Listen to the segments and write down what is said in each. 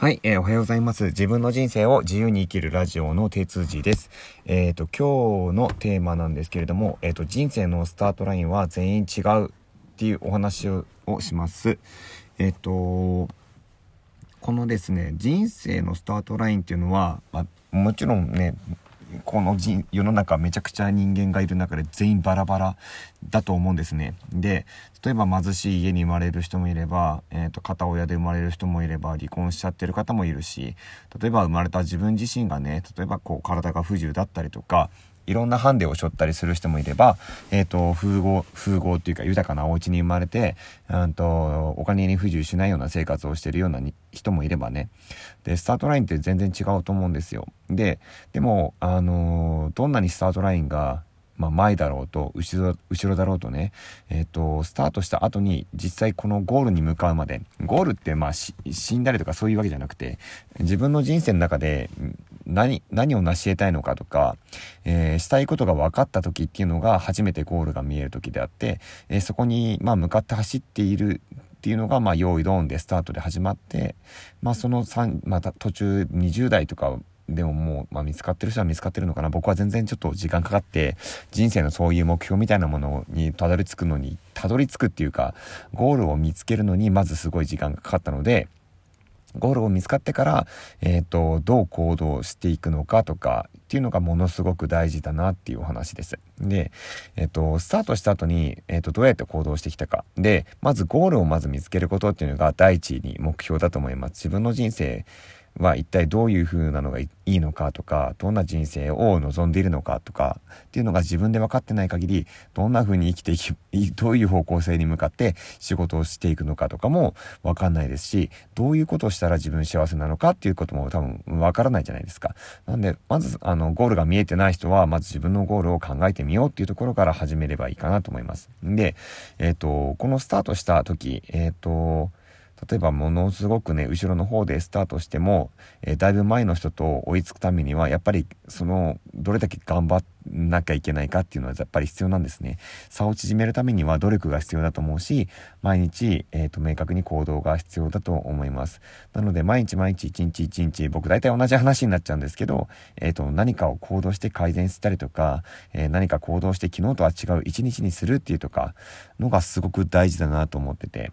はい、えー、おはようございます。自分の人生を自由に生きるラジオの手通です。えっ、ー、と、今日のテーマなんですけれども、えっ、ー、と、人生のスタートラインは全員違うっていうお話をします。えっ、と、このですね、人生のスタートラインっていうのは、まあ、もちろんね、この世の中めちゃくちゃ人間がいる中で全員バラバラだと思うんですね。で例えば貧しい家に生まれる人もいれば、えーと、片親で生まれる人もいれば離婚しちゃってる方もいるし例えば生まれた自分自身がね例えばこう体が不自由だったりとかいろんなハンデを背負ったりする人もいれば、えっ、ー、と、風合、風合っていうか豊かなお家に生まれて、うんと、お金に不自由しないような生活をしてるような人もいればね。で、スタートラインって全然違うと思うんですよ。で、でも、あのー、どんなにスタートラインがまあ、前だろうと後ろ後ろだろうとね、えーと、スタートした後に実際このゴールに向かうまでゴールってまあ死んだりとかそういうわけじゃなくて自分の人生の中で何何を成し得たいのかとか、えー、したいことが分かった時っていうのが初めてゴールが見える時であって、えー、そこに、まあ、向かって走っているっていうのが、まあ、用意ドーンでスタートで始まって、まあ、その3、また途中20代とかでももう、まあ、見つかってる人は見つかってるのかな。僕は全然ちょっと時間かかって人生のそういう目標みたいなものにたどり着くのにたどり着くっていうかゴールを見つけるのにまずすごい時間がかかったのでゴールを見つかってから、えーと、どう行動していくのかとかっていうのがものすごく大事だなっていうお話です。で、えっ、ー、と、スタートした後に、えっ、ー、と、どうやって行動してきたか。で、まずゴールをまず見つけることっていうのが第一に目標だと思います。自分の人生は一体どういう風なのがいいのかとかどんな人生を望んでいるのかとかっていうのが自分で分かってない限りどんな風に生きていきどういう方向性に向かって仕事をしていくのかとかも分かんないですしどういうことをしたら自分幸せなのかっていうことも多分分からないじゃないですか。なんでまずあのゴールが見えてない人はまず自分のゴールを考えてみようっていうところから始めればいいかなと思います。で、えっ、ー、とこのスタートした時えっ、ー、と例えばものすごくね後ろの方でスタートしても、えー、だいぶ前の人と追いつくためにはやっぱりそのどれだけ頑張んなきゃいけないかっていうのはやっぱり必要なんですね。差を縮めるためには努力が必要だと思うし毎日、えーと、明確に行動が必要だと思います。なので毎日毎日一日一日僕大体同じ話になっちゃうんですけど、えーと、何かを行動して改善したりとか、えー、何か行動して昨日とは違う一日にするっていうとかのがすごく大事だなと思ってて。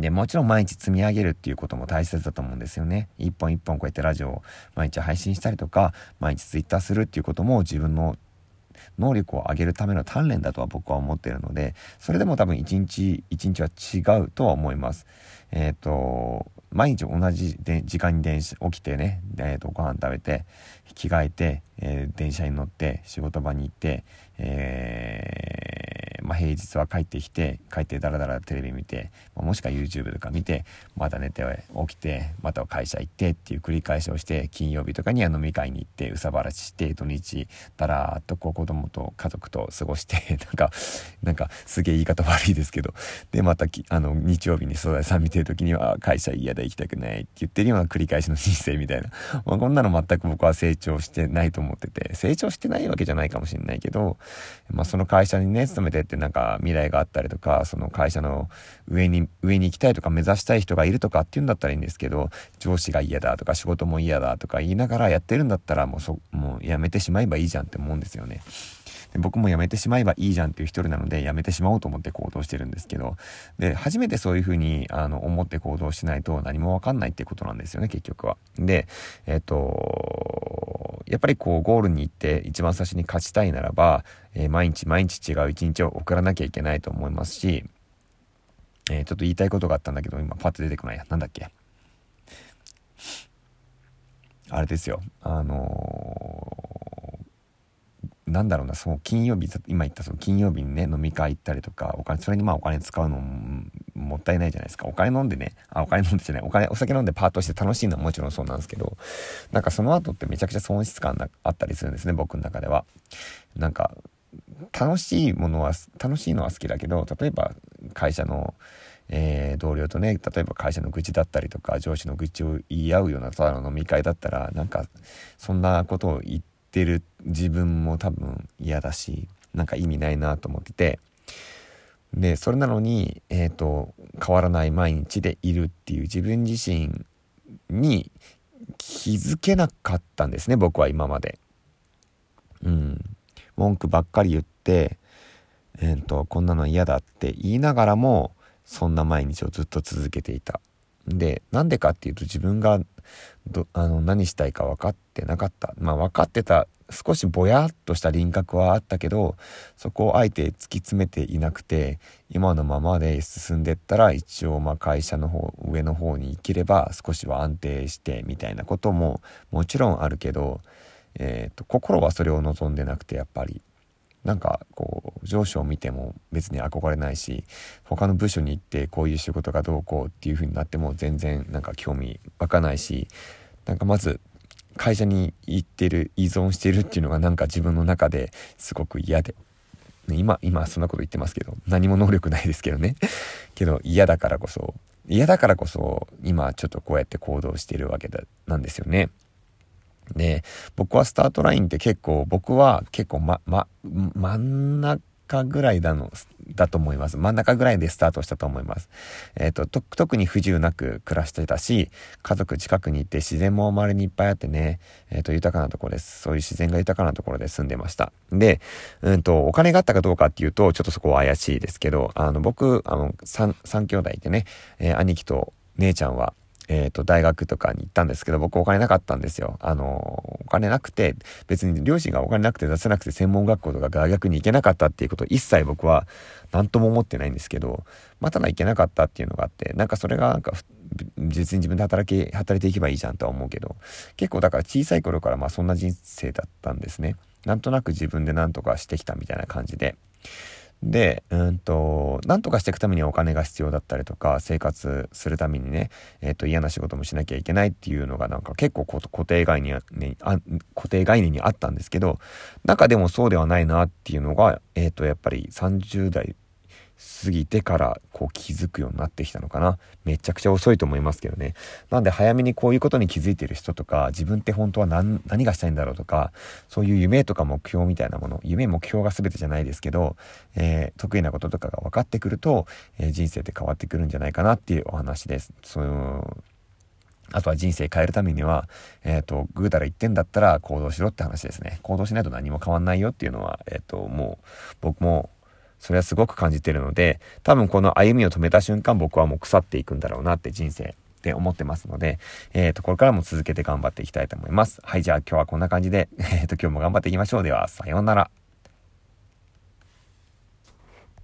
で、もちろん毎日積み上げるっていうことも大切だと思うんですよね。一本一本こうやってラジオを毎日配信したりとか、毎日ツイッターするっていうことも自分の能力を上げるための鍛錬だとは僕は思ってるので、それでも多分一日一日は違うとは思います。えっ、ー、と、毎日同じで時間に電車起きてね、えー、とご飯食べて着替えて、えー、電車に乗って仕事場に行って、えーまあ、平日は帰ってきて帰ってダラダラテレビ見て、もしくは YouTube とか見てまた寝て起きてまた会社行ってっていう繰り返しをして金曜日とかには飲み会に行ってうさばらしして土日だらーっとこう子供と家族と過ごして なんかなんかすげえ言い方悪いですけどでまたあの日曜日に総大さん見てる時には会社嫌だ行きたくないって言ってるような繰り返しの人生みたいな、まあ、こんなの全く僕は成長してないと思ってて成長してないわけじゃないかもしれないけど、まあ、その会社にね勤めてってなんか未来があったりとかその会社の上に上に行きたいとか目指したい人がいるとかっていうんだったらいいんですけど上司が嫌だとか仕事も嫌だとか言いながらやってるんだったらもうそもうやめてしまえばいいじゃんって思うんですよね。僕もやめてしまえばいいじゃんっていう一人なのでやめてしまおうと思って行動してるんですけどで初めてそういうふうにあの思って行動しないと何も分かんないってことなんですよね結局は。でえっ、とやっぱりこうゴールに行って一番最初に勝ちたいならば、えー、毎日毎日違う一日を送らなきゃいけないと思いますし、えー、ちょっと言いたいことがあったんだけど今パッと出てこない。やなんだっけ？あれですよ。あのー、なんだろうなその金曜日今言ったその金曜日にね飲み会行ったりとかお金それにまあお金使うのもったいないじゃないですか。お金飲んでね、あ、お金飲んでじゃない、お金、お酒飲んでパートして楽しいのはもちろんそうなんですけど、なんかその後ってめちゃくちゃ損失感があったりするんですね、僕の中では。なんか、楽しいものは、楽しいのは好きだけど、例えば会社の、えー、同僚とね例えば会社の愚痴だったりとか上司の愚痴を言い合うようなただの飲み会だったらなんかそんなことを言ってる自分も多分嫌だしなんか意味ないなと思っててでそれなのに、えーと、変わらない毎日でいるっていう自分自身に気づけなかったんですね、僕は今まで。うん。文句ばっかり言って、えー、と、こんなの嫌だって言いながらも、そんな毎日をずっと続けていた。で、なんでかっていうと自分がどあの何したいか分かってなかった。まあ分かってた、少しぼやっとした輪郭はあったけど、そこをあえて突き詰めていなくて、今のままで進んでったら一応まあ会社の方、上の方に行ければ少しは安定してみたいなことももちろんあるけど、えーと心はそれを望んでなくてやっぱり。なんかこう上司を見ても別に憧れないし他の部署に行ってこういう仕事がどうこうっていう風になっても全然なんか興味湧かないしなんかまず会社に行ってる依存してるっていうのがなんか自分の中ですごく嫌で、ね、今今そんなこと言ってますけど何も能力ないですけどね けど嫌だからこそ嫌だからこそ今ちょっとこうやって行動してるわけだなんですよね。で、僕はスタートラインって結構、僕は結構ま、ま、真ん中ぐらいだの、だと思います。真ん中ぐらいでスタートしたと思います。えっ、ー、と、特に不自由なく暮らしてたし、家族近くに行って自然も周りにいっぱいあってね、えっ、ー、と、豊かなところです。そういう自然が豊かなところで住んでました。で、うんと、お金があったかどうかっていうと、ちょっとそこは怪しいですけど、あの、僕、あの、三、三兄弟でね、えー、兄貴と姉ちゃんは、えっ、ー、と、大学とかに行ったんですけど、僕お金なかったんですよ。あの、お金なくて、別に両親がお金なくて出せなくて専門学校とか大学に行けなかったっていうこと一切僕は何とも思ってないんですけど、まあ、ただ行けなかったっていうのがあって、なんかそれがなんか、実に自分で働き、働いていけばいいじゃんとは思うけど、結構だから小さい頃からまあそんな人生だったんですね。なんとなく自分で何とかしてきたみたいな感じで。で、うんと、なんとかしていくためにはお金が必要だったりとか、生活するためにね、えっ、ー、と、嫌な仕事もしなきゃいけないっていうのがなんか結構固定概念にあ、固定概念にあったんですけど、中でもそうではないなっていうのが、えっ、ー、と、やっぱり30代過ぎてからこう気づくようになってきたのかな。めちゃくちゃ遅いと思いますけどね。なんで早めにこういうことに気づいてる人とか、自分って本当は何がしたいんだろうとか、そういう夢とか目標みたいなもの、夢目標が全てじゃないですけど、えー、得意なこととかが分かってくると、えー、人生って変わってくるんじゃないかなっていうお話です。そのあとは人生変えるためには、えっ、ー、と、ぐうたら言ってんだったら行動しろって話ですね。行動しないと何も変わんないよっていうのは、えっ、ー、と、もう、僕もそれはすごく感じてるので、多分この歩みを止めた瞬間僕はもう腐っていくんだろうなって人生って思ってますので、えっ、ー、と、これからも続けて頑張っていきたいと思います。はい、じゃあ今日はこんな感じで、えっ、ー、と、今日も頑張っていきましょう。では、さようなら。